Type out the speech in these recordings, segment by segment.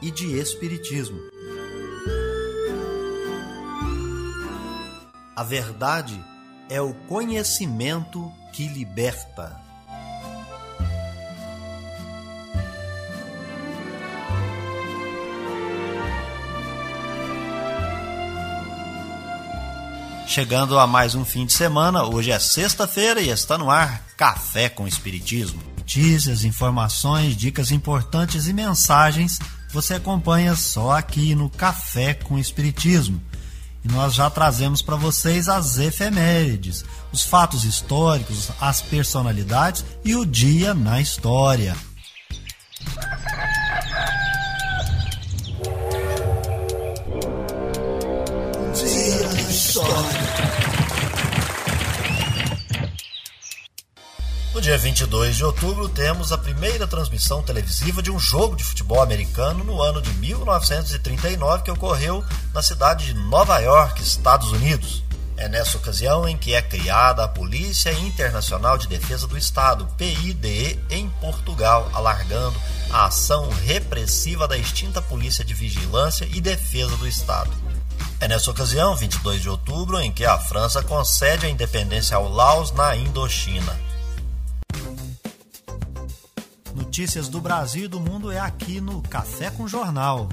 e de espiritismo. A verdade é o conhecimento que liberta. Chegando a mais um fim de semana, hoje é sexta-feira e está no ar Café com Espiritismo. Notícias, informações, dicas importantes e mensagens você acompanha só aqui no Café com Espiritismo. E nós já trazemos para vocês as efemérides, os fatos históricos, as personalidades e o dia na história. Dia 22 de outubro, temos a primeira transmissão televisiva de um jogo de futebol americano no ano de 1939 que ocorreu na cidade de Nova York, Estados Unidos. É nessa ocasião em que é criada a Polícia Internacional de Defesa do Estado, PIDE, em Portugal, alargando a ação repressiva da extinta Polícia de Vigilância e Defesa do Estado. É nessa ocasião, 22 de outubro, em que a França concede a independência ao Laos na Indochina. Notícias do Brasil e do mundo é aqui no Café com Jornal.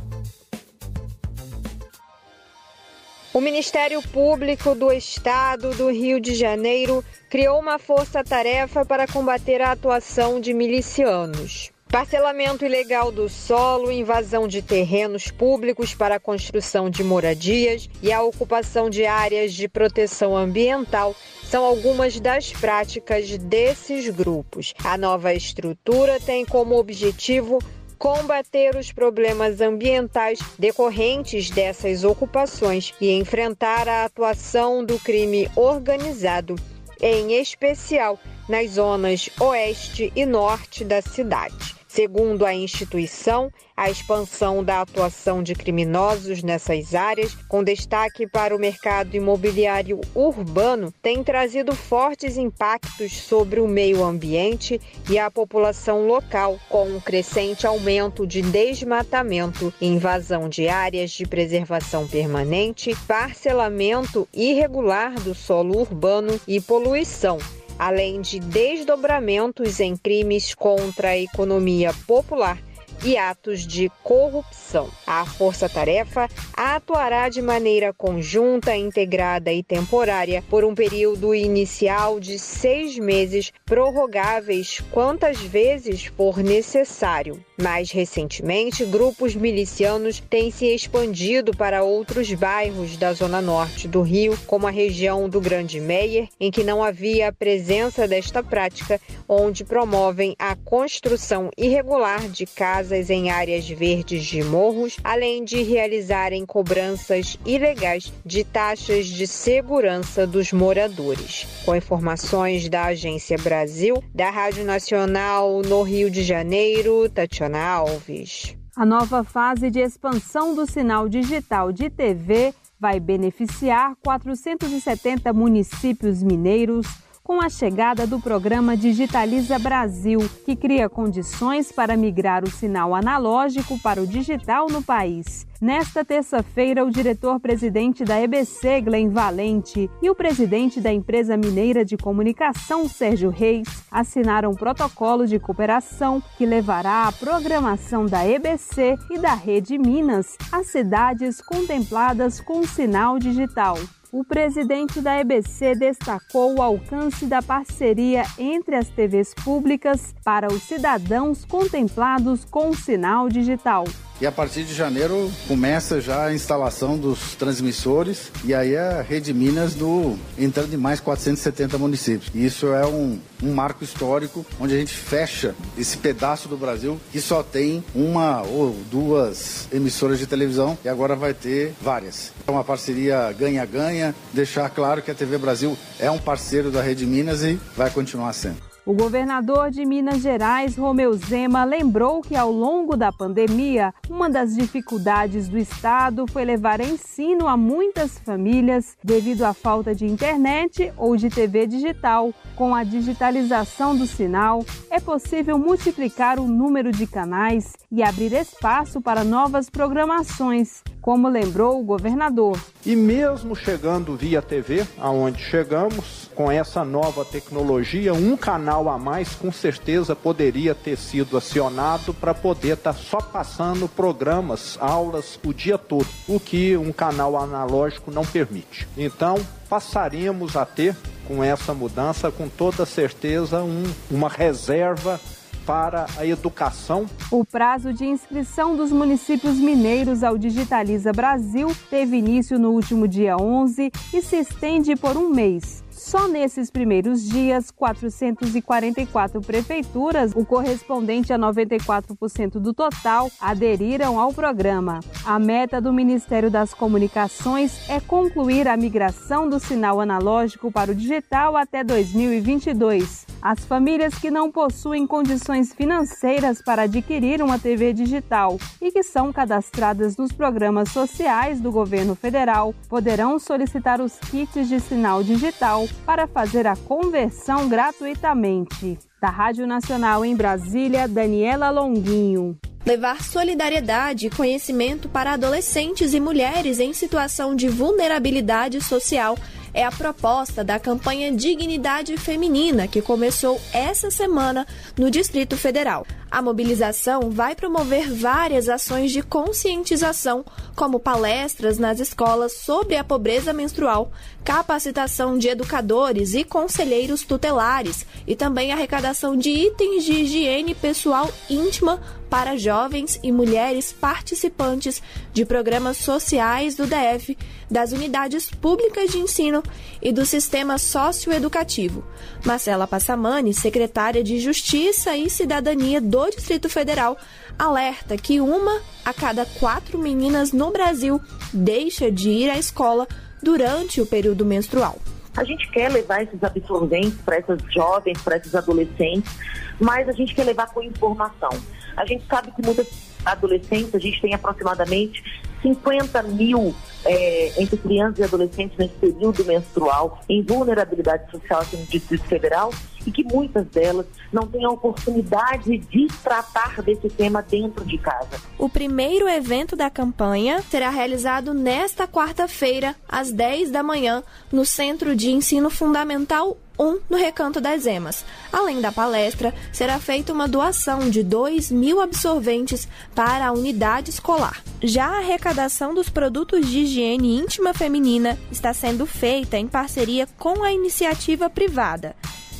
O Ministério Público do Estado do Rio de Janeiro criou uma força-tarefa para combater a atuação de milicianos. Parcelamento ilegal do solo, invasão de terrenos públicos para a construção de moradias e a ocupação de áreas de proteção ambiental são algumas das práticas desses grupos. A nova estrutura tem como objetivo combater os problemas ambientais decorrentes dessas ocupações e enfrentar a atuação do crime organizado, em especial nas zonas oeste e norte da cidade. Segundo a instituição, a expansão da atuação de criminosos nessas áreas, com destaque para o mercado imobiliário urbano, tem trazido fortes impactos sobre o meio ambiente e a população local, com um crescente aumento de desmatamento, invasão de áreas de preservação permanente, parcelamento irregular do solo urbano e poluição além de desdobramentos em crimes contra a economia popular e atos de corrupção. A Força Tarefa atuará de maneira conjunta, integrada e temporária por um período inicial de seis meses, prorrogáveis quantas vezes for necessário. Mais recentemente, grupos milicianos têm se expandido para outros bairros da zona norte do Rio, como a região do Grande Meier, em que não havia a presença desta prática, onde promovem a construção irregular de casas em áreas verdes de morros, além de realizarem cobranças ilegais de taxas de segurança dos moradores. Com informações da Agência Brasil, da Rádio Nacional no Rio de Janeiro, Tatiana Alves. A nova fase de expansão do sinal digital de TV vai beneficiar 470 municípios mineiros com a chegada do programa Digitaliza Brasil, que cria condições para migrar o sinal analógico para o digital no país. Nesta terça-feira, o diretor-presidente da EBC, Glenn Valente, e o presidente da empresa mineira de comunicação, Sérgio Reis, assinaram um protocolo de cooperação que levará a programação da EBC e da Rede Minas às cidades contempladas com sinal digital o presidente da EBC destacou o alcance da parceria entre as TVs públicas para os cidadãos contemplados com o sinal digital. E a partir de janeiro começa já a instalação dos transmissores e aí a Rede Minas no, entrando em mais 470 municípios. E isso é um, um marco histórico onde a gente fecha esse pedaço do Brasil que só tem uma ou duas emissoras de televisão e agora vai ter várias. É uma parceria ganha-ganha, deixar claro que a TV Brasil é um parceiro da Rede Minas e vai continuar sendo. O governador de Minas Gerais, Romeu Zema, lembrou que ao longo da pandemia, uma das dificuldades do estado foi levar ensino a muitas famílias devido à falta de internet ou de TV digital. Com a digitalização do sinal, é possível multiplicar o número de canais e abrir espaço para novas programações, como lembrou o governador. E mesmo chegando via TV, aonde chegamos, com essa nova tecnologia, um canal a mais com certeza poderia ter sido acionado para poder estar tá só passando programas, aulas o dia todo, o que um canal analógico não permite. Então, passaremos a ter com essa mudança, com toda certeza, um, uma reserva para a educação. O prazo de inscrição dos municípios mineiros ao Digitaliza Brasil teve início no último dia 11 e se estende por um mês. Só nesses primeiros dias, 444 prefeituras, o correspondente a 94% do total, aderiram ao programa. A meta do Ministério das Comunicações é concluir a migração do sinal analógico para o digital até 2022. As famílias que não possuem condições financeiras para adquirir uma TV digital e que são cadastradas nos programas sociais do governo federal poderão solicitar os kits de sinal digital para fazer a conversão gratuitamente. Da Rádio Nacional em Brasília, Daniela Longuinho. Levar solidariedade e conhecimento para adolescentes e mulheres em situação de vulnerabilidade social é a proposta da campanha Dignidade Feminina, que começou essa semana no Distrito Federal. A mobilização vai promover várias ações de conscientização, como palestras nas escolas sobre a pobreza menstrual, capacitação de educadores e conselheiros tutelares e também arrecadação de itens de higiene pessoal íntima para jovens e mulheres participantes de programas sociais do DF, das unidades públicas de ensino e do sistema socioeducativo. Marcela Passamani, secretária de Justiça e Cidadania do Distrito Federal, alerta que uma a cada quatro meninas no Brasil deixa de ir à escola durante o período menstrual. A gente quer levar esses absorventes para essas jovens, para esses adolescentes, mas a gente quer levar com informação. A gente sabe que muitas adolescentes, a gente tem aproximadamente 50 mil é, entre crianças e adolescentes nesse período menstrual em vulnerabilidade social aqui no Distrito Federal e que muitas delas não têm a oportunidade de tratar desse tema dentro de casa. O primeiro evento da campanha será realizado nesta quarta-feira, às 10 da manhã, no Centro de Ensino Fundamental 1 no Recanto das Emas. Além da palestra, será feita uma doação de 2 mil absorventes para a unidade escolar. Já a arrecadação dos produtos de higiene íntima feminina está sendo feita em parceria com a iniciativa privada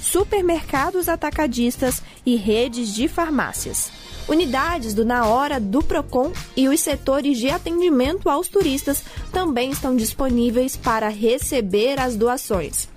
supermercados atacadistas e redes de farmácias. Unidades do Na Hora do Procon e os setores de atendimento aos turistas também estão disponíveis para receber as doações.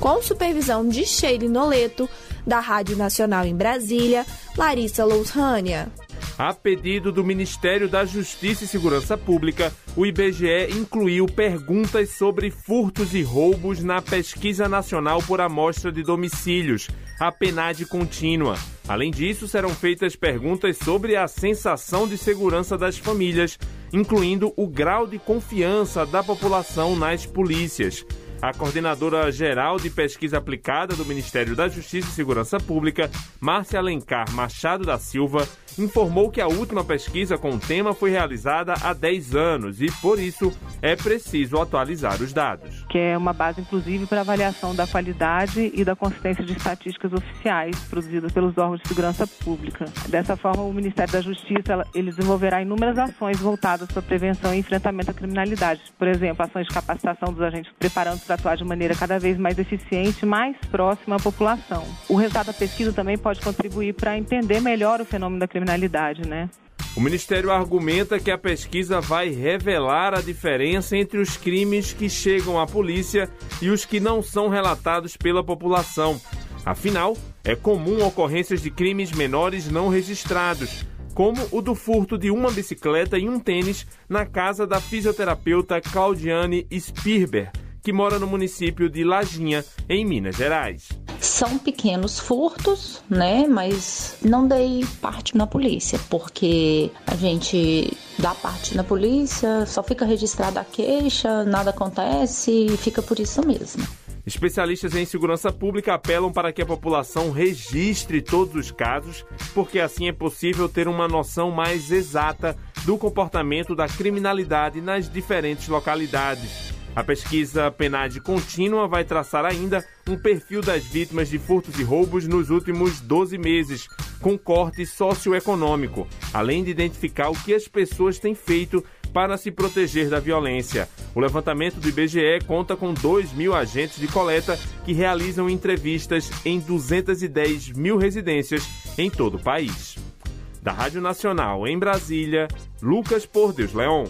Com supervisão de Sheila Noleto, da Rádio Nacional em Brasília, Larissa Lousrânia. A pedido do Ministério da Justiça e Segurança Pública, o IBGE incluiu perguntas sobre furtos e roubos na Pesquisa Nacional por Amostra de Domicílios, a PNAD contínua. Além disso, serão feitas perguntas sobre a sensação de segurança das famílias, incluindo o grau de confiança da população nas polícias. A coordenadora geral de pesquisa aplicada do Ministério da Justiça e Segurança Pública, Márcia Alencar Machado da Silva, informou que a última pesquisa com o tema foi realizada há 10 anos e, por isso, é preciso atualizar os dados. Que é uma base, inclusive, para avaliação da qualidade e da consistência de estatísticas oficiais produzidas pelos órgãos de segurança pública. Dessa forma, o Ministério da Justiça ele desenvolverá inúmeras ações voltadas para prevenção e enfrentamento à criminalidade. Por exemplo, ações de capacitação dos agentes preparando para atuar de maneira cada vez mais eficiente mais próxima à população. O resultado da pesquisa também pode contribuir para entender melhor o fenômeno da criminalidade, né? O Ministério argumenta que a pesquisa vai revelar a diferença entre os crimes que chegam à polícia e os que não são relatados pela população. Afinal, é comum ocorrências de crimes menores não registrados, como o do furto de uma bicicleta e um tênis na casa da fisioterapeuta Claudiane Spirber, que mora no município de Lajinha, em Minas Gerais. São pequenos furtos, né? Mas não dei parte na polícia, porque a gente dá parte na polícia, só fica registrada a queixa, nada acontece e fica por isso mesmo. Especialistas em segurança pública apelam para que a população registre todos os casos, porque assim é possível ter uma noção mais exata do comportamento da criminalidade nas diferentes localidades. A pesquisa PENAD contínua vai traçar ainda um perfil das vítimas de furtos e roubos nos últimos 12 meses, com corte socioeconômico, além de identificar o que as pessoas têm feito para se proteger da violência. O levantamento do IBGE conta com 2 mil agentes de coleta que realizam entrevistas em 210 mil residências em todo o país. Da Rádio Nacional em Brasília, Lucas Por Deus Leon.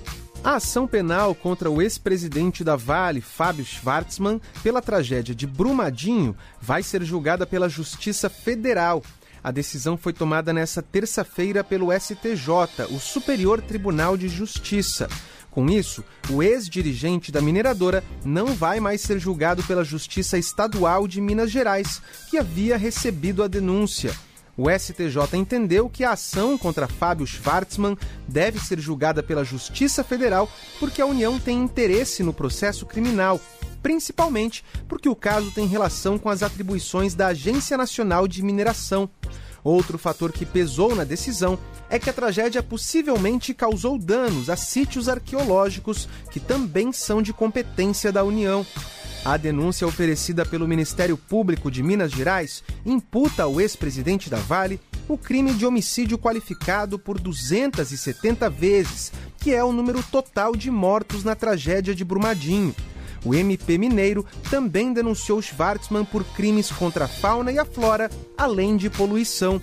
A ação penal contra o ex-presidente da Vale, Fábio Schwartzman, pela tragédia de Brumadinho, vai ser julgada pela Justiça Federal. A decisão foi tomada nesta terça-feira pelo STJ, o Superior Tribunal de Justiça. Com isso, o ex-dirigente da mineradora não vai mais ser julgado pela Justiça Estadual de Minas Gerais, que havia recebido a denúncia. O STJ entendeu que a ação contra Fábio Schwartzman deve ser julgada pela Justiça Federal porque a União tem interesse no processo criminal principalmente porque o caso tem relação com as atribuições da Agência Nacional de Mineração. Outro fator que pesou na decisão é que a tragédia possivelmente causou danos a sítios arqueológicos que também são de competência da União. A denúncia oferecida pelo Ministério Público de Minas Gerais imputa ao ex-presidente da Vale o crime de homicídio qualificado por 270 vezes, que é o número total de mortos na tragédia de Brumadinho. O MP Mineiro também denunciou Schwartzman por crimes contra a fauna e a flora, além de poluição.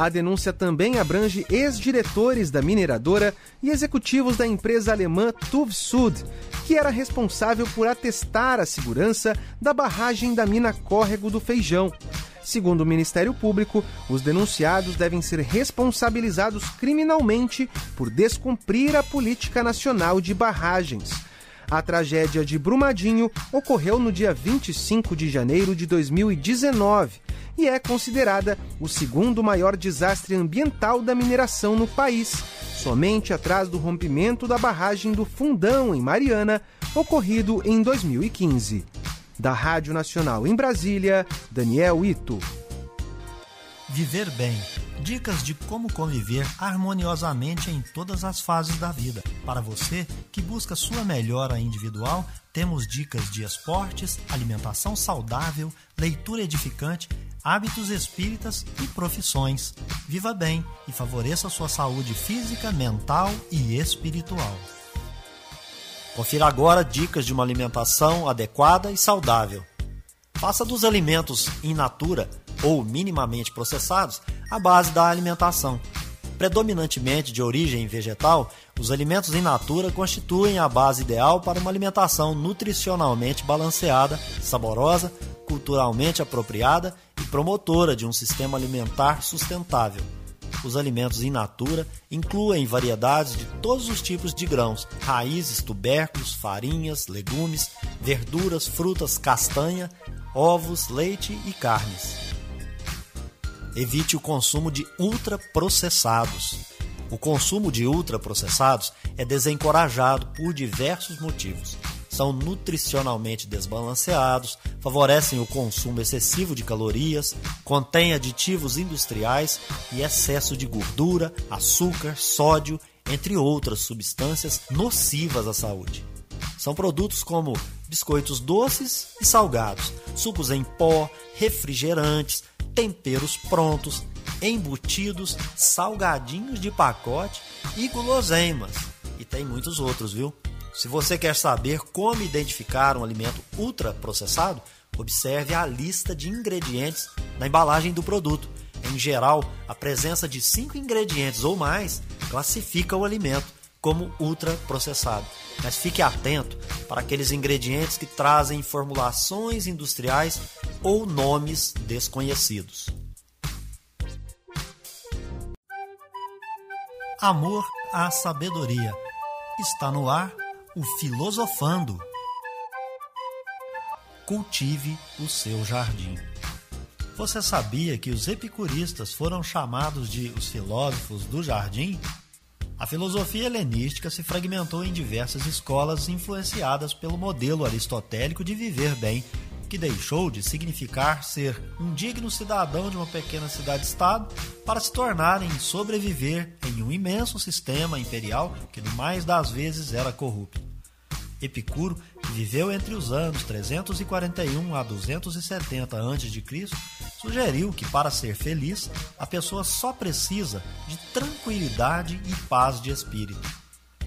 A denúncia também abrange ex-diretores da mineradora e executivos da empresa alemã TUV Sud, que era responsável por atestar a segurança da barragem da mina Córrego do Feijão. Segundo o Ministério Público, os denunciados devem ser responsabilizados criminalmente por descumprir a política nacional de barragens. A tragédia de Brumadinho ocorreu no dia 25 de janeiro de 2019 e é considerada o segundo maior desastre ambiental da mineração no país, somente atrás do rompimento da barragem do Fundão, em Mariana, ocorrido em 2015. Da Rádio Nacional em Brasília, Daniel Ito. Viver bem. Dicas de como conviver harmoniosamente em todas as fases da vida. Para você que busca sua melhora individual, temos dicas de esportes, alimentação saudável, leitura edificante, hábitos espíritas e profissões. Viva bem e favoreça sua saúde física, mental e espiritual. Confira agora dicas de uma alimentação adequada e saudável. Faça dos alimentos in natura ou minimamente processados a base da alimentação. Predominantemente de origem vegetal, os alimentos in natura constituem a base ideal para uma alimentação nutricionalmente balanceada, saborosa, culturalmente apropriada promotora de um sistema alimentar sustentável. Os alimentos in natura incluem variedades de todos os tipos de grãos, raízes, tubérculos, farinhas, legumes, verduras, frutas, castanha, ovos, leite e carnes. Evite o consumo de ultraprocessados. O consumo de ultraprocessados é desencorajado por diversos motivos. São nutricionalmente desbalanceados, favorecem o consumo excessivo de calorias, contêm aditivos industriais e excesso de gordura, açúcar, sódio, entre outras substâncias nocivas à saúde. São produtos como biscoitos doces e salgados, sucos em pó, refrigerantes, temperos prontos, embutidos, salgadinhos de pacote e guloseimas. E tem muitos outros, viu? Se você quer saber como identificar um alimento ultraprocessado, observe a lista de ingredientes na embalagem do produto. Em geral, a presença de cinco ingredientes ou mais classifica o alimento como ultraprocessado. Mas fique atento para aqueles ingredientes que trazem formulações industriais ou nomes desconhecidos. Amor à sabedoria. Está no ar o Filosofando. Cultive o seu jardim. Você sabia que os epicuristas foram chamados de os filósofos do jardim? A filosofia helenística se fragmentou em diversas escolas influenciadas pelo modelo aristotélico de viver bem, que deixou de significar ser um digno cidadão de uma pequena cidade-estado para se tornar em sobreviver em um imenso sistema imperial que, mais das vezes, era corrupto. Epicuro, que viveu entre os anos 341 a 270 a.C., sugeriu que para ser feliz, a pessoa só precisa de tranquilidade e paz de espírito.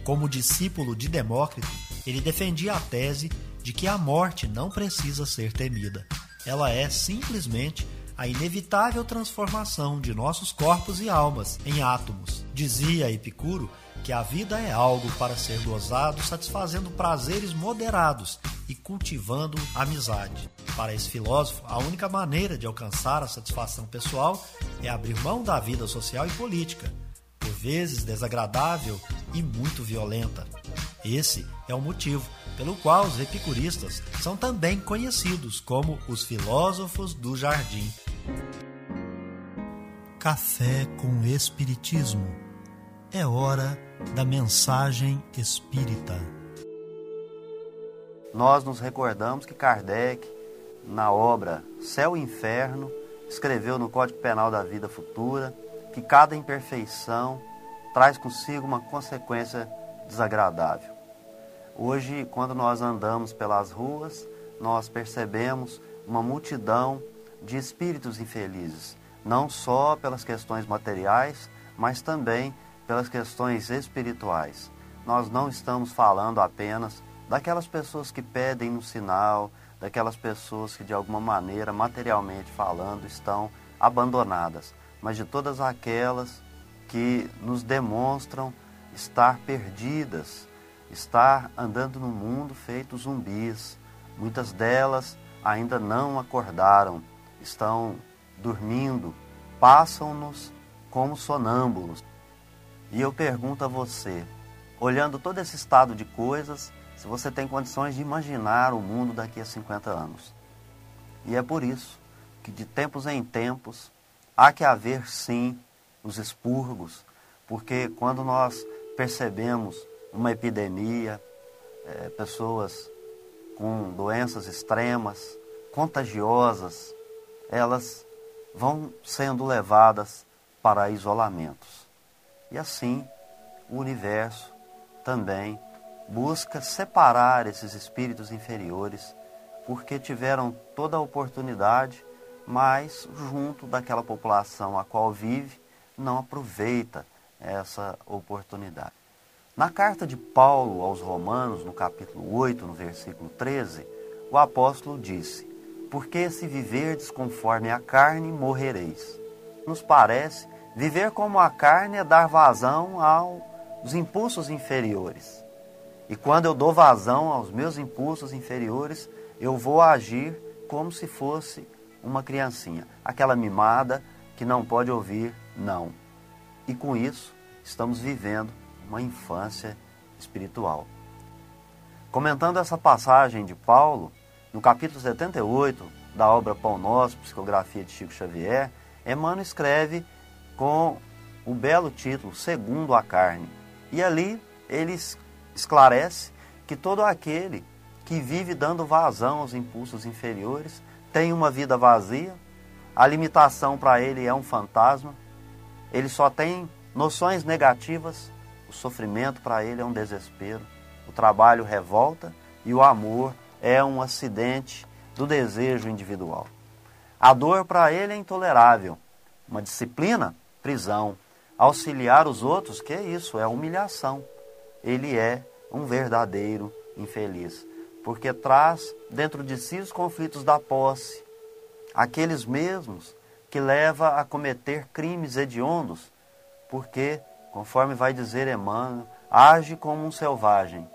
Como discípulo de Demócrito, ele defendia a tese de que a morte não precisa ser temida. Ela é simplesmente a inevitável transformação de nossos corpos e almas em átomos. Dizia Epicuro que a vida é algo para ser gozado, satisfazendo prazeres moderados e cultivando amizade. Para esse filósofo, a única maneira de alcançar a satisfação pessoal é abrir mão da vida social e política, por vezes desagradável e muito violenta. Esse é o motivo pelo qual os epicuristas são também conhecidos como os filósofos do jardim. Café com Espiritismo. É hora da mensagem espírita. Nós nos recordamos que Kardec, na obra Céu e Inferno, escreveu no Código Penal da Vida Futura que cada imperfeição traz consigo uma consequência desagradável. Hoje, quando nós andamos pelas ruas, nós percebemos uma multidão de espíritos infelizes, não só pelas questões materiais, mas também pelas questões espirituais. Nós não estamos falando apenas daquelas pessoas que pedem no sinal, daquelas pessoas que de alguma maneira, materialmente falando, estão abandonadas, mas de todas aquelas que nos demonstram estar perdidas, estar andando no mundo feito zumbis. Muitas delas ainda não acordaram, estão dormindo, passam-nos como sonâmbulos. E eu pergunto a você, olhando todo esse estado de coisas, se você tem condições de imaginar o mundo daqui a 50 anos. E é por isso que de tempos em tempos há que haver sim os expurgos, porque quando nós percebemos uma epidemia, é, pessoas com doenças extremas, contagiosas, elas vão sendo levadas para isolamentos. E assim, o universo também busca separar esses espíritos inferiores, porque tiveram toda a oportunidade, mas junto daquela população a qual vive, não aproveita essa oportunidade. Na carta de Paulo aos Romanos, no capítulo 8, no versículo 13, o apóstolo disse: Porque se viverdes conforme a carne, morrereis. Nos parece Viver como a carne é dar vazão aos impulsos inferiores. E quando eu dou vazão aos meus impulsos inferiores, eu vou agir como se fosse uma criancinha, aquela mimada que não pode ouvir não. E com isso, estamos vivendo uma infância espiritual. Comentando essa passagem de Paulo, no capítulo 78 da obra Pão Nosso, Psicografia de Chico Xavier, Emmanuel escreve com o belo título Segundo a Carne. E ali ele esclarece que todo aquele que vive dando vazão aos impulsos inferiores tem uma vida vazia, a limitação para ele é um fantasma, ele só tem noções negativas, o sofrimento para ele é um desespero, o trabalho revolta e o amor é um acidente do desejo individual. A dor para ele é intolerável, uma disciplina prisão. Auxiliar os outros, que é isso, é humilhação. Ele é um verdadeiro infeliz, porque traz dentro de si os conflitos da posse, aqueles mesmos que leva a cometer crimes hediondos, porque conforme vai dizer Emmanuel, age como um selvagem.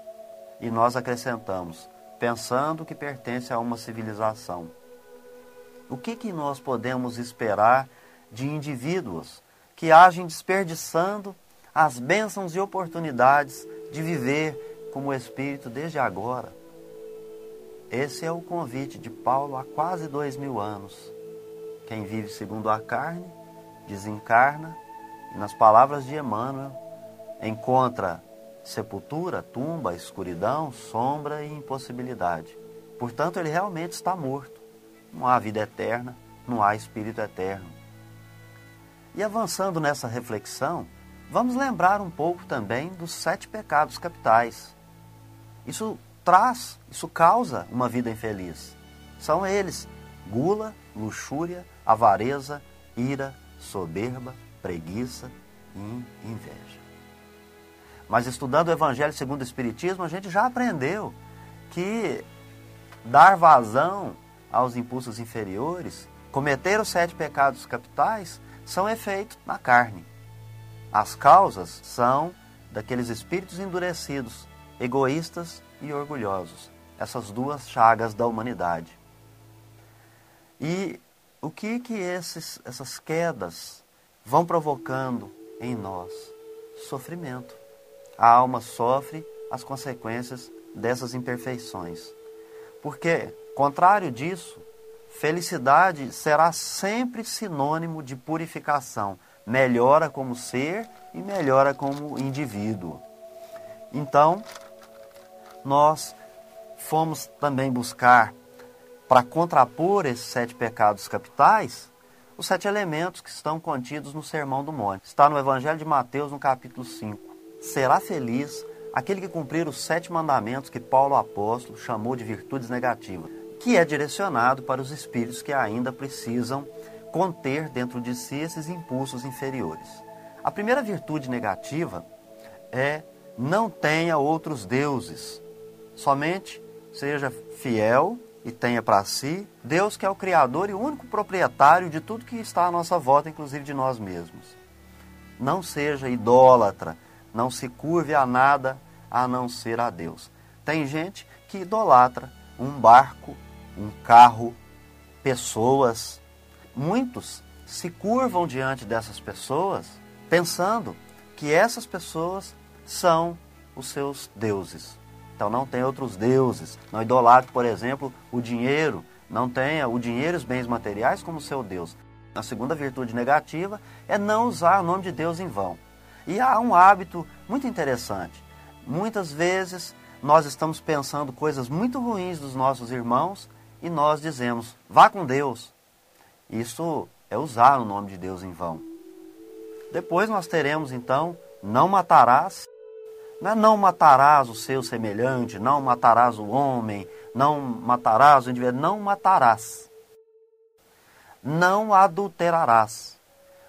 E nós acrescentamos, pensando que pertence a uma civilização. O que, que nós podemos esperar de indivíduos que agem desperdiçando as bênçãos e oportunidades de viver como espírito desde agora? Esse é o convite de Paulo há quase dois mil anos. Quem vive segundo a carne, desencarna, e nas palavras de Emmanuel, encontra sepultura, tumba, escuridão, sombra e impossibilidade. Portanto, ele realmente está morto. Não há vida eterna, não há espírito eterno. E avançando nessa reflexão, vamos lembrar um pouco também dos sete pecados capitais. Isso traz, isso causa uma vida infeliz. São eles: gula, luxúria, avareza, ira, soberba, preguiça e inveja. Mas estudando o Evangelho segundo o Espiritismo, a gente já aprendeu que dar vazão aos impulsos inferiores, cometer os sete pecados capitais, são efeitos na carne. As causas são daqueles espíritos endurecidos, egoístas e orgulhosos, essas duas chagas da humanidade. E o que que esses, essas quedas vão provocando em nós? Sofrimento. A alma sofre as consequências dessas imperfeições. Porque, contrário disso, felicidade será sempre sinônimo de purificação, melhora como ser e melhora como indivíduo. Então, nós fomos também buscar, para contrapor esses sete pecados capitais, os sete elementos que estão contidos no Sermão do Monte. Está no Evangelho de Mateus, no capítulo 5. Será feliz aquele que cumprir os sete mandamentos que Paulo apóstolo chamou de virtudes negativas, que é direcionado para os espíritos que ainda precisam conter dentro de si esses impulsos inferiores. A primeira virtude negativa é não tenha outros deuses. Somente seja fiel e tenha para si Deus que é o Criador e o único proprietário de tudo que está à nossa volta, inclusive de nós mesmos. Não seja idólatra, não se curve a nada a não ser a Deus. Tem gente que idolatra um barco, um carro, pessoas. Muitos se curvam diante dessas pessoas pensando que essas pessoas são os seus deuses. Então não tem outros deuses. Não idolatre, por exemplo, o dinheiro. Não tenha o dinheiro e os bens materiais como seu Deus. A segunda virtude negativa é não usar o nome de Deus em vão. E há um hábito muito interessante. Muitas vezes nós estamos pensando coisas muito ruins dos nossos irmãos e nós dizemos, vá com Deus. Isso é usar o nome de Deus em vão. Depois nós teremos então, não matarás. Não, é não matarás o seu semelhante, não matarás o homem, não matarás o indivíduo, não matarás. Não adulterarás.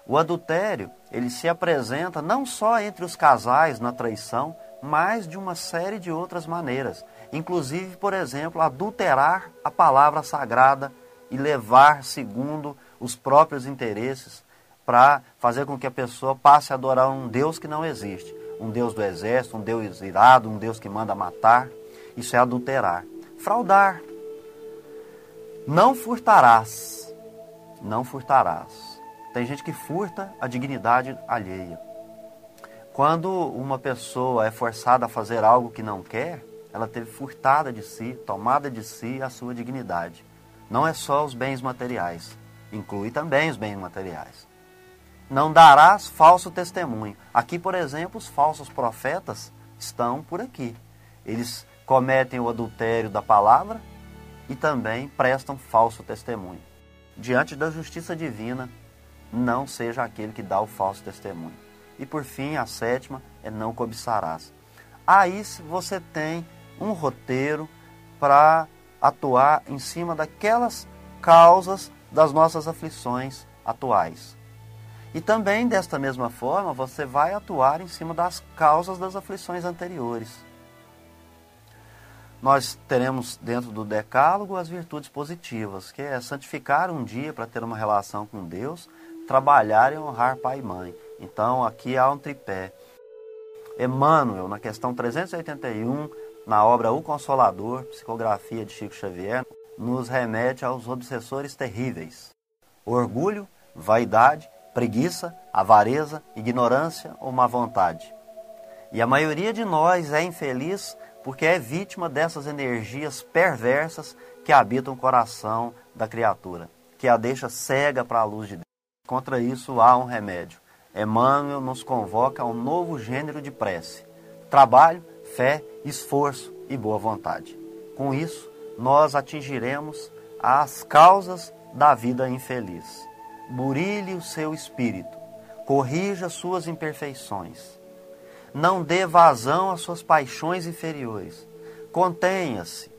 O adultério, ele se apresenta não só entre os casais na traição, mas de uma série de outras maneiras. Inclusive, por exemplo, adulterar a palavra sagrada e levar segundo os próprios interesses para fazer com que a pessoa passe a adorar um Deus que não existe um Deus do exército, um Deus irado, um Deus que manda matar. Isso é adulterar. Fraudar. Não furtarás. Não furtarás. Tem gente que furta a dignidade alheia. Quando uma pessoa é forçada a fazer algo que não quer, ela teve furtada de si, tomada de si a sua dignidade. Não é só os bens materiais, inclui também os bens materiais não darás falso testemunho. Aqui, por exemplo, os falsos profetas estão por aqui. Eles cometem o adultério da palavra e também prestam falso testemunho. Diante da justiça divina, não seja aquele que dá o falso testemunho. E por fim, a sétima é não cobiçarás. Aí você tem um roteiro para atuar em cima daquelas causas das nossas aflições atuais. E também, desta mesma forma, você vai atuar em cima das causas das aflições anteriores. Nós teremos dentro do decálogo as virtudes positivas, que é santificar um dia para ter uma relação com Deus, trabalhar e honrar pai e mãe. Então, aqui há um tripé: Emmanuel, na questão 381, na obra O Consolador, psicografia de Chico Xavier, nos remete aos obsessores terríveis: orgulho, vaidade, preguiça, avareza, ignorância ou má vontade. E a maioria de nós é infeliz porque é vítima dessas energias perversas que habitam o coração da criatura, que a deixa cega para a luz de Deus. Contra isso há um remédio. Emmanuel nos convoca a um novo gênero de prece: trabalho, fé, esforço e boa vontade. Com isso, nós atingiremos as causas da vida infeliz. Burilhe o seu espírito, corrija suas imperfeições não dê vazão às suas paixões inferiores. Contenha-se.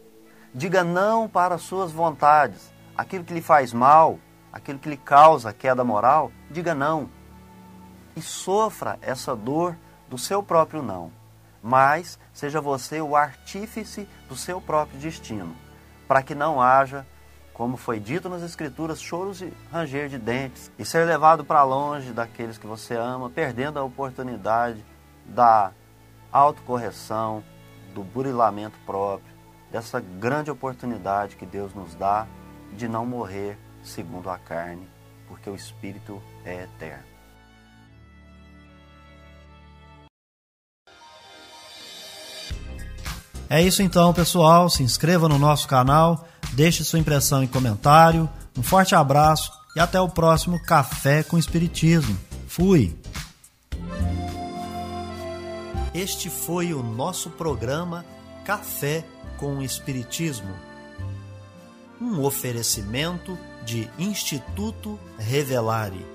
Diga não para as suas vontades. Aquilo que lhe faz mal, aquilo que lhe causa queda moral, diga não. E sofra essa dor do seu próprio não. Mas seja você o artífice do seu próprio destino, para que não haja, como foi dito nas Escrituras, choros e ranger de dentes, e ser levado para longe daqueles que você ama, perdendo a oportunidade da autocorreção, do burilamento próprio, dessa grande oportunidade que Deus nos dá de não morrer segundo a carne, porque o Espírito é eterno. É isso então, pessoal. Se inscreva no nosso canal, deixe sua impressão e comentário. Um forte abraço e até o próximo Café com Espiritismo. Fui! Este foi o nosso programa Café com Espiritismo. Um oferecimento de Instituto Revelare.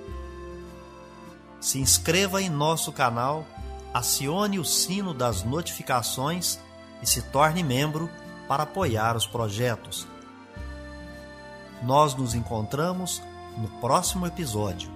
Se inscreva em nosso canal, acione o sino das notificações e se torne membro para apoiar os projetos. Nós nos encontramos no próximo episódio.